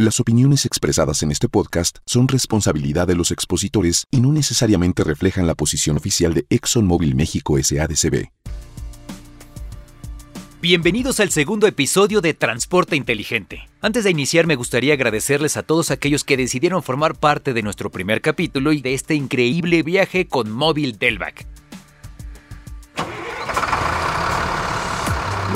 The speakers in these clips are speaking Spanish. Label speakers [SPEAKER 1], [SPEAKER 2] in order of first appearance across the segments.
[SPEAKER 1] Las opiniones expresadas en este podcast son responsabilidad de los expositores y no necesariamente reflejan la posición oficial de ExxonMobil México SADCB.
[SPEAKER 2] Bienvenidos al segundo episodio de Transporte Inteligente. Antes de iniciar me gustaría agradecerles a todos aquellos que decidieron formar parte de nuestro primer capítulo y de este increíble viaje con Móvil Delvac.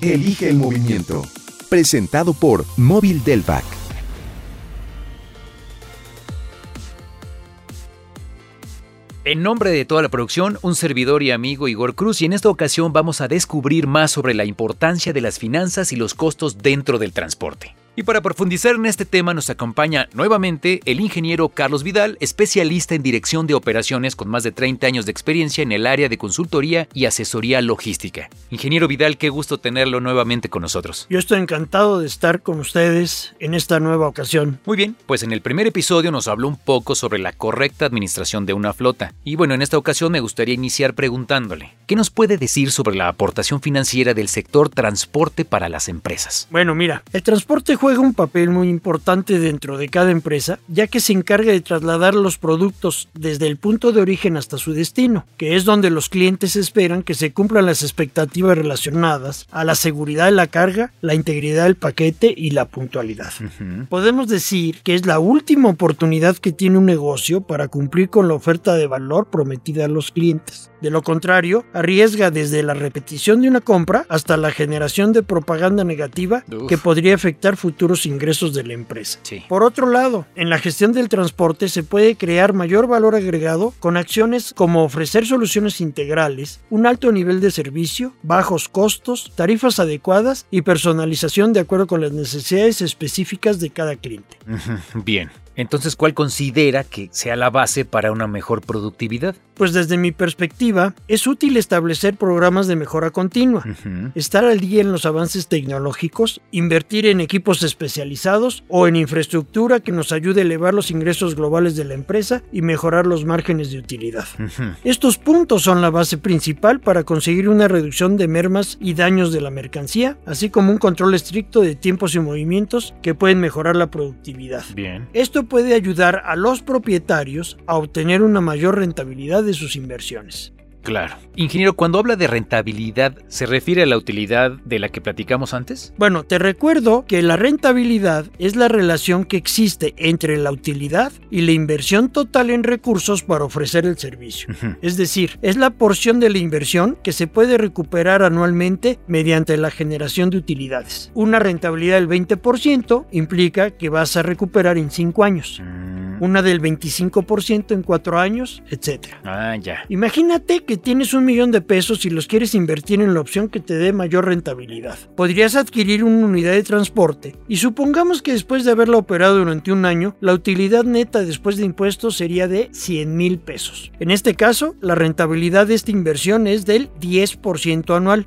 [SPEAKER 1] Elige el movimiento. Presentado por Móvil Delvac.
[SPEAKER 2] En nombre de toda la producción, un servidor y amigo Igor Cruz y en esta ocasión vamos a descubrir más sobre la importancia de las finanzas y los costos dentro del transporte. Y para profundizar en este tema nos acompaña nuevamente el ingeniero Carlos Vidal, especialista en dirección de operaciones con más de 30 años de experiencia en el área de consultoría y asesoría logística. Ingeniero Vidal, qué gusto tenerlo nuevamente con nosotros.
[SPEAKER 3] Yo estoy encantado de estar con ustedes en esta nueva ocasión.
[SPEAKER 2] Muy bien, pues en el primer episodio nos habló un poco sobre la correcta administración de una flota. Y bueno, en esta ocasión me gustaría iniciar preguntándole, ¿qué nos puede decir sobre la aportación financiera del sector transporte para las empresas?
[SPEAKER 3] Bueno, mira, el transporte juega un papel muy importante dentro de cada empresa, ya que se encarga de trasladar los productos desde el punto de origen hasta su destino, que es donde los clientes esperan que se cumplan las expectativas relacionadas a la seguridad de la carga, la integridad del paquete y la puntualidad. Podemos decir que es la última oportunidad que tiene un negocio para cumplir con la oferta de valor prometida a los clientes. De lo contrario, arriesga desde la repetición de una compra hasta la generación de propaganda negativa
[SPEAKER 2] Uf.
[SPEAKER 3] que podría afectar futuros ingresos de la empresa.
[SPEAKER 2] Sí.
[SPEAKER 3] Por otro lado, en la gestión del transporte se puede crear mayor valor agregado con acciones como ofrecer soluciones integrales, un alto nivel de servicio, bajos costos, tarifas adecuadas y personalización de acuerdo con las necesidades específicas de cada cliente.
[SPEAKER 2] Bien. Entonces, ¿cuál considera que sea la base para una mejor productividad?
[SPEAKER 3] Pues desde mi perspectiva, es útil establecer programas de mejora continua. Estar al día en los avances tecnológicos, invertir en equipos especializados o en infraestructura que nos ayude a elevar los ingresos globales de la empresa y mejorar los márgenes de utilidad. Estos puntos son la base principal para conseguir una reducción de mermas y daños de la mercancía, así como un control estricto de tiempos y movimientos que pueden mejorar la productividad.
[SPEAKER 2] Bien.
[SPEAKER 3] Esto puede ayudar a los propietarios a obtener una mayor rentabilidad de sus inversiones.
[SPEAKER 2] Claro. Ingeniero, cuando habla de rentabilidad, ¿se refiere a la utilidad de la que platicamos antes?
[SPEAKER 3] Bueno, te recuerdo que la rentabilidad es la relación que existe entre la utilidad y la inversión total en recursos para ofrecer el servicio. Es decir, es la porción de la inversión que se puede recuperar anualmente mediante la generación de utilidades. Una rentabilidad del 20% implica que vas a recuperar en 5 años,
[SPEAKER 2] Mm.
[SPEAKER 3] una del 25% en 4 años, etc.
[SPEAKER 2] Ah, ya.
[SPEAKER 3] Imagínate que tienes un millón de pesos y los quieres invertir en la opción que te dé mayor rentabilidad. Podrías adquirir una unidad de transporte y supongamos que después de haberla operado durante un año, la utilidad neta después de impuestos sería de 100 mil pesos. En este caso, la rentabilidad de esta inversión es del 10% anual.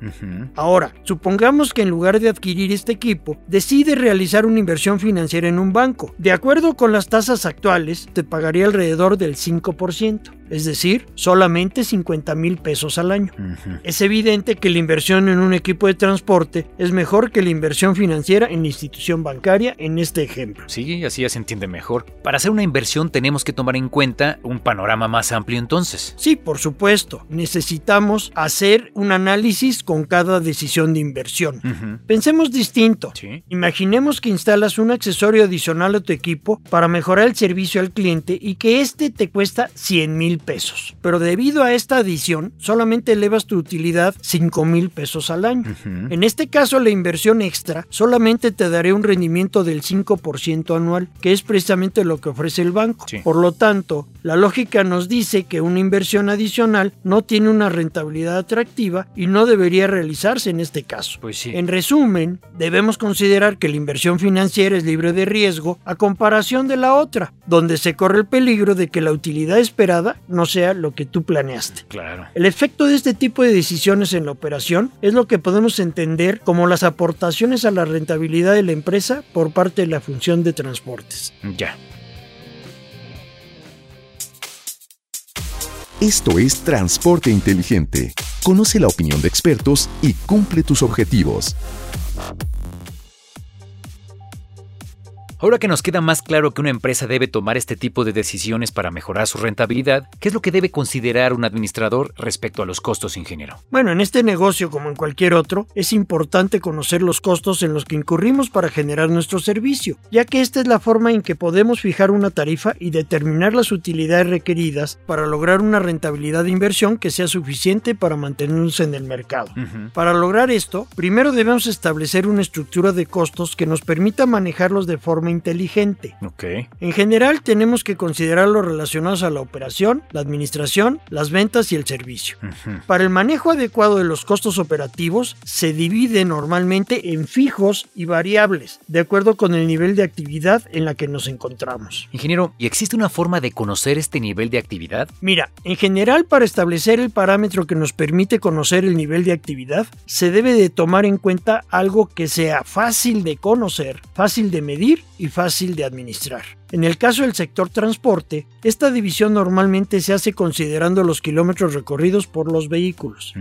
[SPEAKER 3] Ahora, supongamos que en lugar de adquirir este equipo, decide realizar una inversión financiera en un banco. De acuerdo con las tasas actuales, te pagaría alrededor del 5%, es decir, solamente 50 mil pesos al año. Es evidente que la inversión en un equipo de transporte es mejor que la inversión financiera en la institución bancaria en este ejemplo.
[SPEAKER 2] Sí, así ya se entiende mejor. Para hacer una inversión tenemos que tomar en cuenta un panorama más amplio entonces.
[SPEAKER 3] Sí, por supuesto, necesitamos hacer un análisis con cada decisión de inversión. Pensemos distinto.
[SPEAKER 2] Sí.
[SPEAKER 3] Imaginemos que instalas un accesorio adicional a tu equipo para mejorar el servicio al cliente y que este te cuesta 100 mil pesos. Pero debido a esta adición, solamente elevas tu utilidad 5 mil pesos al año. En este caso, la inversión extra solamente te daré un rendimiento del 5% anual, que es precisamente lo que ofrece el banco.
[SPEAKER 2] Sí.
[SPEAKER 3] Por lo tanto, la lógica nos dice que una inversión adicional no tiene una rentabilidad atractiva y no debería realizarse en este caso.
[SPEAKER 2] Pues sí.
[SPEAKER 3] En resumen, debemos considerar que la inversión financiera es libre de riesgo a comparación de la otra, donde se corre el peligro de que la utilidad esperada no sea lo que tú planeaste.
[SPEAKER 2] Claro.
[SPEAKER 3] El efecto de este tipo de decisiones en la operación es lo que podemos entender como las aportaciones a la rentabilidad de la empresa por parte de la función de transportes.
[SPEAKER 2] Ya.
[SPEAKER 1] Esto es Transporte Inteligente. Conoce la opinión de expertos y cumple tus objetivos.
[SPEAKER 2] Ahora que nos queda más claro que una empresa debe tomar este tipo de decisiones para mejorar su rentabilidad, ¿qué es lo que debe considerar un administrador respecto a los costos, ingeniero?
[SPEAKER 3] Bueno, en este negocio como en cualquier otro, es importante conocer los costos en los que incurrimos para generar nuestro servicio, ya que esta es la forma en que podemos fijar una tarifa y determinar las utilidades requeridas para lograr una rentabilidad de inversión que sea suficiente para mantenernos en el mercado. Para lograr esto, primero debemos establecer una estructura de costos que nos permita manejarlos de forma inteligente.
[SPEAKER 2] Ok.
[SPEAKER 3] En general tenemos que considerar los relacionados a la operación, la administración, las ventas y el servicio. Para el manejo adecuado de los costos operativos se divide normalmente en fijos y variables, de acuerdo con el nivel de actividad en la que nos encontramos.
[SPEAKER 2] Ingeniero, ¿y existe una forma de conocer este nivel de actividad?
[SPEAKER 3] Mira, en general para establecer el parámetro que nos permite conocer el nivel de actividad, se debe de tomar en cuenta algo que sea fácil de conocer, fácil de medir y fácil de administrar. En el caso del sector transporte, esta división normalmente se hace considerando los kilómetros recorridos por los vehículos.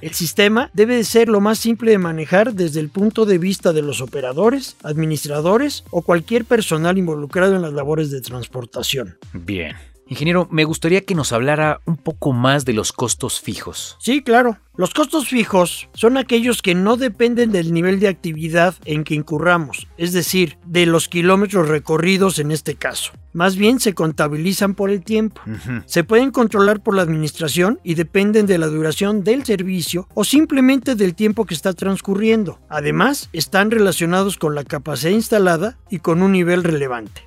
[SPEAKER 3] El sistema debe de ser lo más simple de manejar desde el punto de vista de los operadores, administradores o cualquier personal involucrado en las labores de transportación.
[SPEAKER 2] Bien. Ingeniero, me gustaría que nos hablara un poco más de los costos fijos.
[SPEAKER 3] Sí, claro. Los costos fijos son aquellos que no dependen del nivel de actividad en que incurramos, es decir, de los kilómetros recorridos en este caso. Más bien se contabilizan por el tiempo. Se pueden controlar por la administración y dependen de la duración del servicio o simplemente del tiempo que está transcurriendo. Además, están relacionados con la capacidad instalada y con un nivel relevante.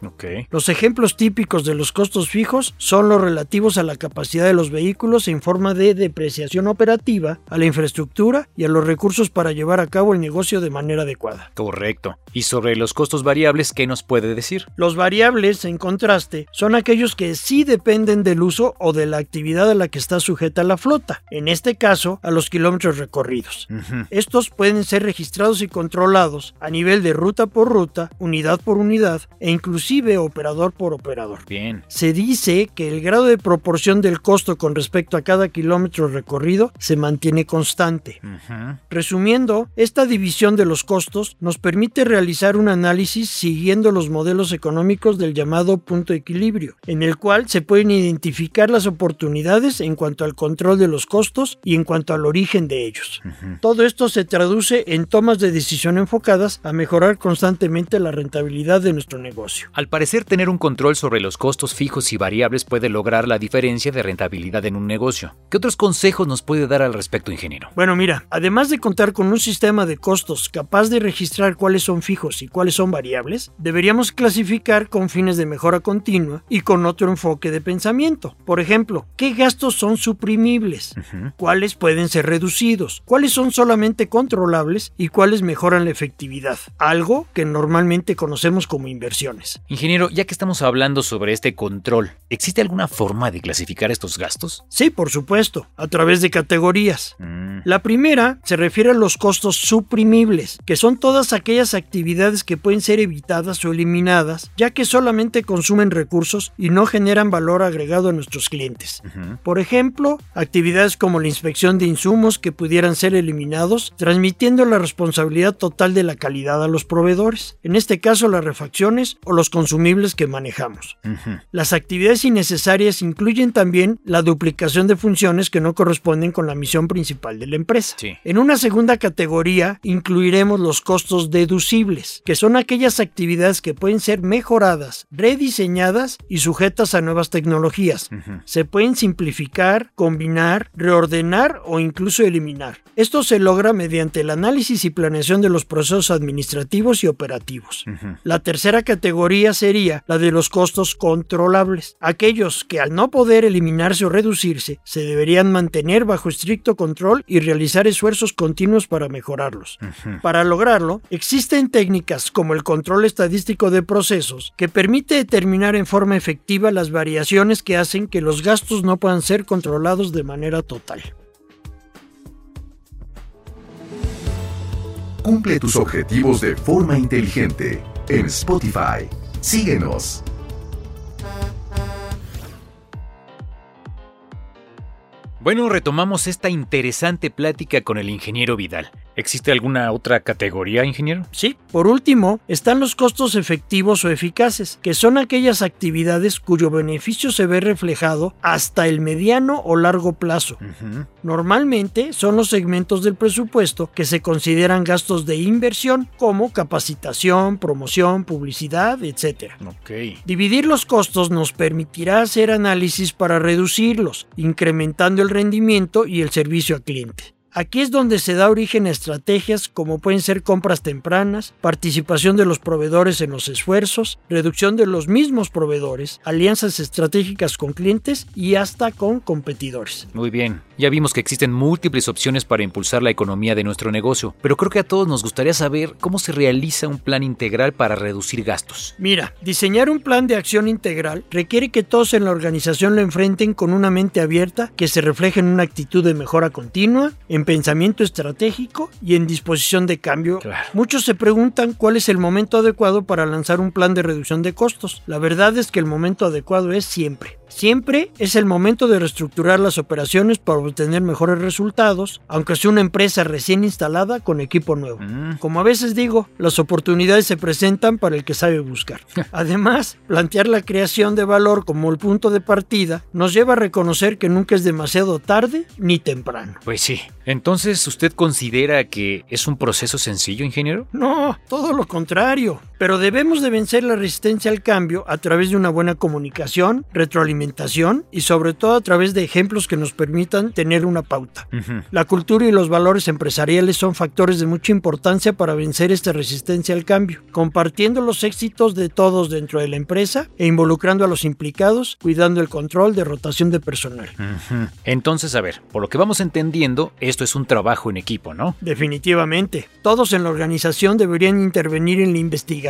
[SPEAKER 3] Los ejemplos típicos de los costos fijos son los relativos a la capacidad de los vehículos en forma de depreciación operativa, a la infraestructura y a los recursos para llevar a cabo el negocio de manera adecuada.
[SPEAKER 2] Correcto. Y sobre los costos variables, ¿qué nos puede decir?
[SPEAKER 3] Los variables, en contraste, son aquellos que sí dependen del uso o de la actividad a la que está sujeta la flota, en este caso a los kilómetros recorridos. Estos pueden ser registrados y controlados a nivel de ruta por ruta, unidad por unidad e inclusive operador por operador.
[SPEAKER 2] Bien.
[SPEAKER 3] Se dice que el grado de proporción del costo con respecto a cada kilómetro recorrido se mantiene constante.
[SPEAKER 2] Ujú.
[SPEAKER 3] Resumiendo, esta división de los costos nos permite realizar un análisis siguiendo los modelos económicos del llamado punto de equilibrio, en el cual se pueden identificar las oportunidades en cuanto al control de los costos y en cuanto al origen de ellos. Todo esto se traduce en tomas de decisión enfocadas a mejorar constantemente la rentabilidad de nuestro negocio.
[SPEAKER 2] Al parecer, tener un control sobre los costos fijos y variables puede lograr la diferencia de rentabilidad en un negocio. ¿Qué otros consejos nos puede dar al respecto, ingeniero?
[SPEAKER 3] Bueno, mira, además de contar con un sistema de costos capaz de registrar cuáles son fijos y cuáles son variables, deberíamos clasificar con fines de mejora continua y con otro enfoque de pensamiento. Por ejemplo, ¿qué gastos son suprimibles? ¿Cuáles pueden ser reducidos? ¿Cuáles son solamente controlables y cuáles mejoran la efectividad? Algo que normalmente conocemos como inversiones.
[SPEAKER 2] Ingeniero, ya que estamos hablando sobre este control, ¿existe alguna forma de clasificar estos gastos?
[SPEAKER 3] Sí, por supuesto, a través de categorías.
[SPEAKER 2] Mm,
[SPEAKER 3] La primera se refiere a los costos suprimibles, que son todas aquellas actividades que pueden ser evitadas o eliminadas, ya que solamente consumen recursos y no generan valor agregado a nuestros clientes. Por ejemplo, actividades como la inspección de insumos que pudieran ser eliminados, transmitiendo la responsabilidad total de la calidad a los proveedores, en este caso las refacciones o los consumibles que manejamos. Las actividades innecesarias incluyen también la duplicación de funciones que no corresponden con la misión principal principal de la empresa.
[SPEAKER 2] Sí.
[SPEAKER 3] En una segunda categoría incluiremos los costos deducibles, que son aquellas actividades que pueden ser mejoradas, rediseñadas y sujetas a nuevas tecnologías. Se pueden simplificar, combinar, reordenar o incluso eliminar. Esto se logra mediante el análisis y planeación de los procesos administrativos y operativos. La tercera categoría sería la de los costos controlables, aquellos que al no poder eliminarse o reducirse, se deberían mantener bajo estricto control y realizar esfuerzos continuos para mejorarlos. Para lograrlo, existen técnicas como el control estadístico de procesos que permite determinar en forma efectiva las variaciones que hacen que los gastos no puedan ser controlados de manera total.
[SPEAKER 1] Cumple tus objetivos de forma inteligente en Spotify. Síguenos.
[SPEAKER 2] Bueno, retomamos esta interesante plática con el ingeniero Vidal. ¿Existe alguna otra categoría, ingeniero?
[SPEAKER 3] Sí, por último, están los costos efectivos o eficaces, que son aquellas actividades cuyo beneficio se ve reflejado hasta el mediano o largo plazo. Normalmente son los segmentos del presupuesto que se consideran gastos de inversión como capacitación, promoción, publicidad, etc.
[SPEAKER 2] Ok.
[SPEAKER 3] Dividir los costos nos permitirá hacer análisis para reducirlos, incrementando el rendimiento y el servicio al cliente. Aquí es donde se da origen a estrategias como pueden ser compras tempranas, participación de los proveedores en los esfuerzos, reducción de los mismos proveedores, alianzas estratégicas con clientes y hasta con competidores.
[SPEAKER 2] Muy bien. Ya vimos que existen múltiples opciones para impulsar la economía de nuestro negocio, pero creo que a todos nos gustaría saber cómo se realiza un plan integral para reducir gastos.
[SPEAKER 3] Mira, diseñar un plan de acción integral requiere que todos en la organización lo enfrenten con una mente abierta que se refleje en una actitud de mejora continua, en pensamiento estratégico y en disposición de cambio.
[SPEAKER 2] Claro.
[SPEAKER 3] Muchos se preguntan cuál es el momento adecuado para lanzar un plan de reducción de costos. La verdad es que el momento adecuado es siempre. Siempre es el momento de reestructurar las operaciones para obtener mejores resultados, aunque sea una empresa recién instalada con equipo nuevo.
[SPEAKER 2] Mm,
[SPEAKER 3] Como a veces digo, las oportunidades se presentan para el que sabe buscar. Además, plantear la creación de valor como el punto de partida nos lleva a reconocer que nunca es demasiado tarde ni temprano.
[SPEAKER 2] Pues sí. Entonces, ¿usted considera que es un proceso sencillo, ingeniero?
[SPEAKER 3] No, todo lo contrario. Pero debemos de vencer la resistencia al cambio a través de una buena comunicación, retroalimentación y sobre todo a través de ejemplos que nos permitan tener una pauta. La cultura y los valores empresariales son factores de mucha importancia para vencer esta resistencia al cambio, compartiendo los éxitos de todos dentro de la empresa e involucrando a los implicados, cuidando el control de rotación de personal.
[SPEAKER 2] Entonces, a ver, por lo que vamos entendiendo, esto es un trabajo en equipo, ¿no?
[SPEAKER 3] Definitivamente, todos en la organización deberían intervenir en la investigación,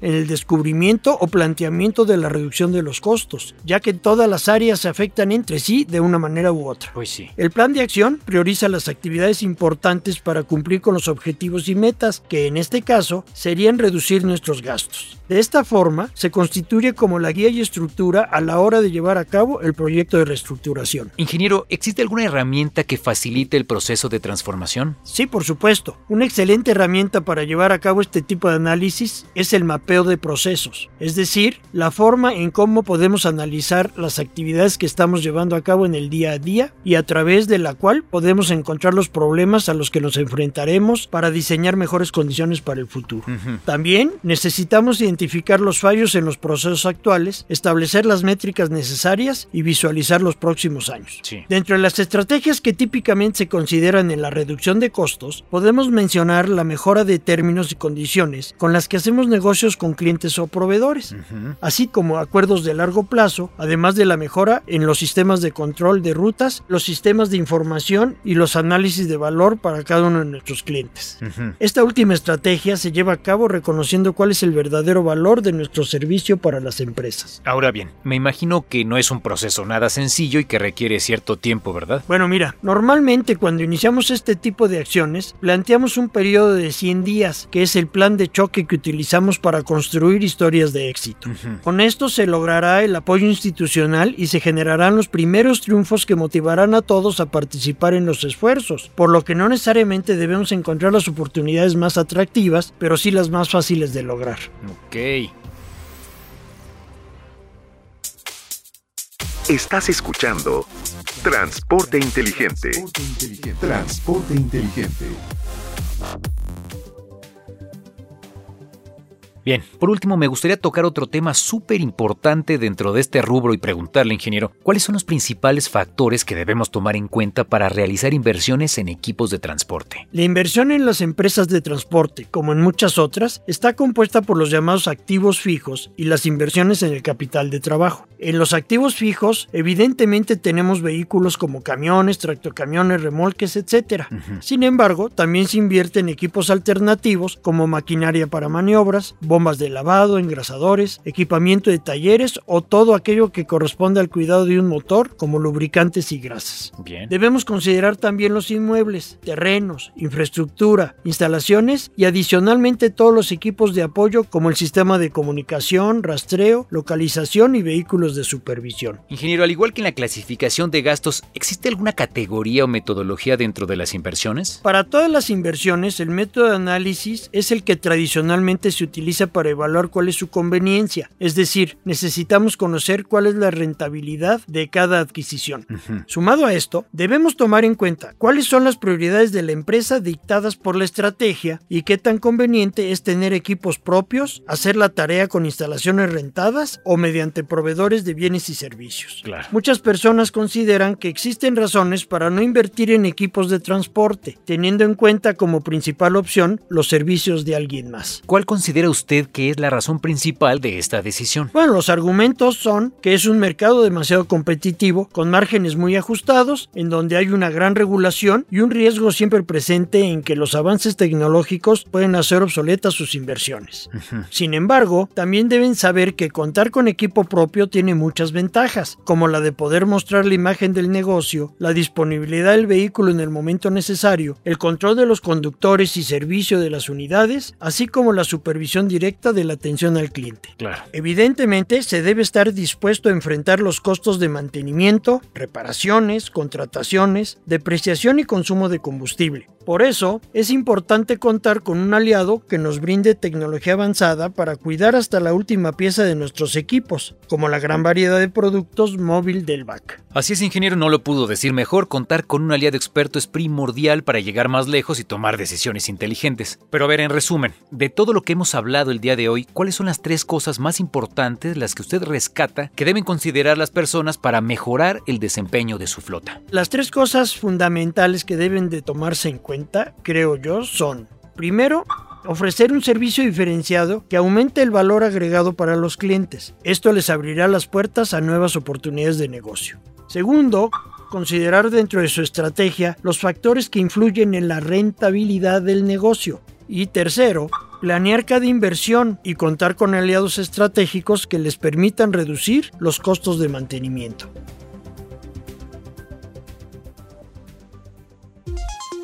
[SPEAKER 3] en el descubrimiento o planteamiento de la reducción de los costos, ya que todas las áreas se afectan entre sí de una manera u otra.
[SPEAKER 2] Pues sí.
[SPEAKER 3] El plan de acción prioriza las actividades importantes para cumplir con los objetivos y metas, que en este caso serían reducir nuestros gastos. De esta forma, se constituye como la guía y estructura a la hora de llevar a cabo el proyecto de reestructuración.
[SPEAKER 2] Ingeniero, ¿existe alguna herramienta que facilite el proceso de transformación?
[SPEAKER 3] Sí, por supuesto. Una excelente herramienta para llevar a cabo este tipo de análisis es el mapeo de procesos, es decir, la forma en cómo podemos analizar las actividades que estamos llevando a cabo en el día a día y a través de la cual podemos encontrar los problemas a los que nos enfrentaremos para diseñar mejores condiciones para el futuro.
[SPEAKER 2] Ujú.
[SPEAKER 3] También necesitamos identificar los fallos en los procesos actuales, establecer las métricas necesarias y visualizar los próximos años.
[SPEAKER 2] Sí.
[SPEAKER 3] Dentro de las estrategias que típicamente se consideran en la reducción de costos, podemos mencionar la mejora de términos y condiciones con las que hacemos negocios con clientes o proveedores, así como acuerdos de largo plazo, además de la mejora en los sistemas de control de rutas, los sistemas de información y los análisis de valor para cada uno de nuestros clientes. Esta última estrategia se lleva a cabo reconociendo cuál es el verdadero valor de nuestro servicio para las empresas.
[SPEAKER 2] Ahora bien, me imagino que no es un proceso nada sencillo y que requiere cierto tiempo, ¿verdad?
[SPEAKER 3] Bueno, mira, normalmente cuando iniciamos este tipo de acciones, planteamos un periodo de 100 días, que es el plan de choque que utilizamos para construir historias de éxito. Con esto se logrará el apoyo institucional y se generarán los primeros triunfos que motivarán a todos a participar en los esfuerzos, por lo que no necesariamente debemos encontrar las oportunidades más atractivas, pero sí las más fáciles de lograr.
[SPEAKER 2] Ok.
[SPEAKER 4] Estás escuchando Transporte inteligente.
[SPEAKER 1] Transporte inteligente.
[SPEAKER 2] Bien, por último me gustaría tocar otro tema súper importante dentro de este rubro y preguntarle, ingeniero, ¿cuáles son los principales factores que debemos tomar en cuenta para realizar inversiones en equipos de transporte?
[SPEAKER 3] La inversión en las empresas de transporte, como en muchas otras, está compuesta por los llamados activos fijos y las inversiones en el capital de trabajo. En los activos fijos, evidentemente tenemos vehículos como camiones, tractocamiones, remolques, etc. Sin embargo, también se invierte en equipos alternativos como maquinaria para maniobras, bombas de lavado, engrasadores, equipamiento de talleres o todo aquello que corresponde al cuidado de un motor como lubricantes y grasas.
[SPEAKER 2] Bien.
[SPEAKER 3] Debemos considerar también los inmuebles, terrenos, infraestructura, instalaciones y adicionalmente todos los equipos de apoyo como el sistema de comunicación, rastreo, localización y vehículos de supervisión.
[SPEAKER 2] Ingeniero, al igual que en la clasificación de gastos, ¿existe alguna categoría o metodología dentro de las inversiones?
[SPEAKER 3] Para todas las inversiones, el método de análisis es el que tradicionalmente se utiliza para evaluar cuál es su conveniencia. Es decir, necesitamos conocer cuál es la rentabilidad de cada adquisición. Sumado a esto, debemos tomar en cuenta cuáles son las prioridades de la empresa dictadas por la estrategia y qué tan conveniente es tener equipos propios, hacer la tarea con instalaciones rentadas o mediante proveedores de bienes y servicios.
[SPEAKER 2] Claro.
[SPEAKER 3] Muchas personas consideran que existen razones para no invertir en equipos de transporte, teniendo en cuenta como principal opción los servicios de alguien más.
[SPEAKER 2] ¿Cuál considera usted que es la razón principal de esta decisión?
[SPEAKER 3] Bueno, los argumentos son que es un mercado demasiado competitivo, con márgenes muy ajustados, en donde hay una gran regulación y un riesgo siempre presente en que los avances tecnológicos pueden hacer obsoletas sus inversiones. Sin embargo, también deben saber que contar con equipo propio tiene muchas ventajas, como la de poder mostrar la imagen del negocio, la disponibilidad del vehículo en el momento necesario, el control de los conductores y servicio de las unidades, así como la supervisión directa de la atención al cliente.
[SPEAKER 2] Claro.
[SPEAKER 3] Evidentemente, se debe estar dispuesto a enfrentar los costos de mantenimiento, reparaciones, contrataciones, depreciación y consumo de combustible. Por eso, es importante contar con un aliado que nos brinde tecnología avanzada para cuidar hasta la última pieza de nuestros equipos, como la gran variedad de productos móvil del BAC.
[SPEAKER 2] Así es, ingeniero, no lo pudo decir mejor. Contar con un aliado experto es primordial para llegar más lejos y tomar decisiones inteligentes. Pero a ver, en resumen, de todo lo que hemos hablado el día de hoy, ¿cuáles son las tres cosas más importantes, las que usted rescata, que deben considerar las personas para mejorar el desempeño de su flota?
[SPEAKER 3] Las tres cosas fundamentales que deben de tomarse en cuenta, creo yo, son, primero, ofrecer un servicio diferenciado que aumente el valor agregado para los clientes. Esto les abrirá las puertas a nuevas oportunidades de negocio. Segundo, considerar dentro de su estrategia los factores que influyen en la rentabilidad del negocio. Y tercero, planear cada inversión y contar con aliados estratégicos que les permitan reducir los costos de mantenimiento.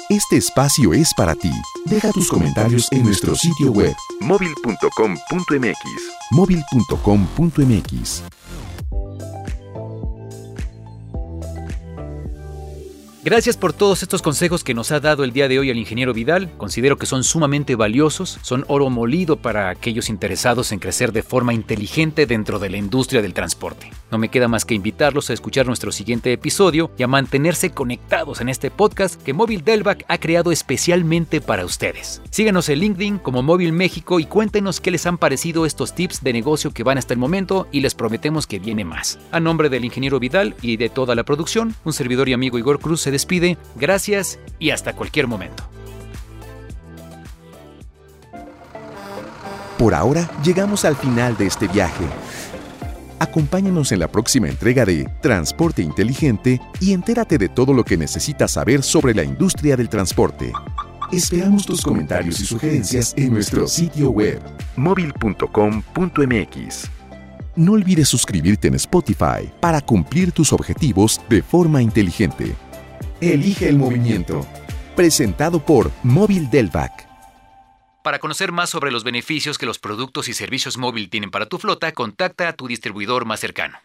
[SPEAKER 1] Este espacio es para ti. Deja tus comentarios en nuestro sitio web
[SPEAKER 4] móvil.com.mx.
[SPEAKER 1] móvil.com.mx.
[SPEAKER 2] Gracias por todos estos consejos que nos ha dado el día de hoy el ingeniero Vidal. Considero que son sumamente valiosos, son oro molido para aquellos interesados en crecer de forma inteligente dentro de la industria del transporte. No me queda más que invitarlos a escuchar nuestro siguiente episodio y a mantenerse conectados en este podcast que Móvil Delvac ha creado especialmente para ustedes. Síganos en LinkedIn como Móvil México y cuéntenos qué les han parecido estos tips de negocio que van hasta el momento y les prometemos que viene más. A nombre del ingeniero Vidal y de toda la producción, un servidor y amigo Igor Cruz se despide. Gracias y hasta cualquier momento.
[SPEAKER 1] Por ahora llegamos al final de este viaje. Acompáñanos en la próxima entrega de Transporte Inteligente y entérate de todo lo que necesitas saber sobre la industria del transporte. Esperamos tus comentarios y sugerencias en nuestro sitio web.
[SPEAKER 4] móvil.com.mx.
[SPEAKER 1] No olvides suscribirte en Spotify para cumplir tus objetivos de forma inteligente. Elige el movimiento. Presentado por Móvil Delvac.
[SPEAKER 2] Para conocer más sobre los beneficios que los productos y servicios móvil tienen para tu flota, contacta a tu distribuidor más cercano.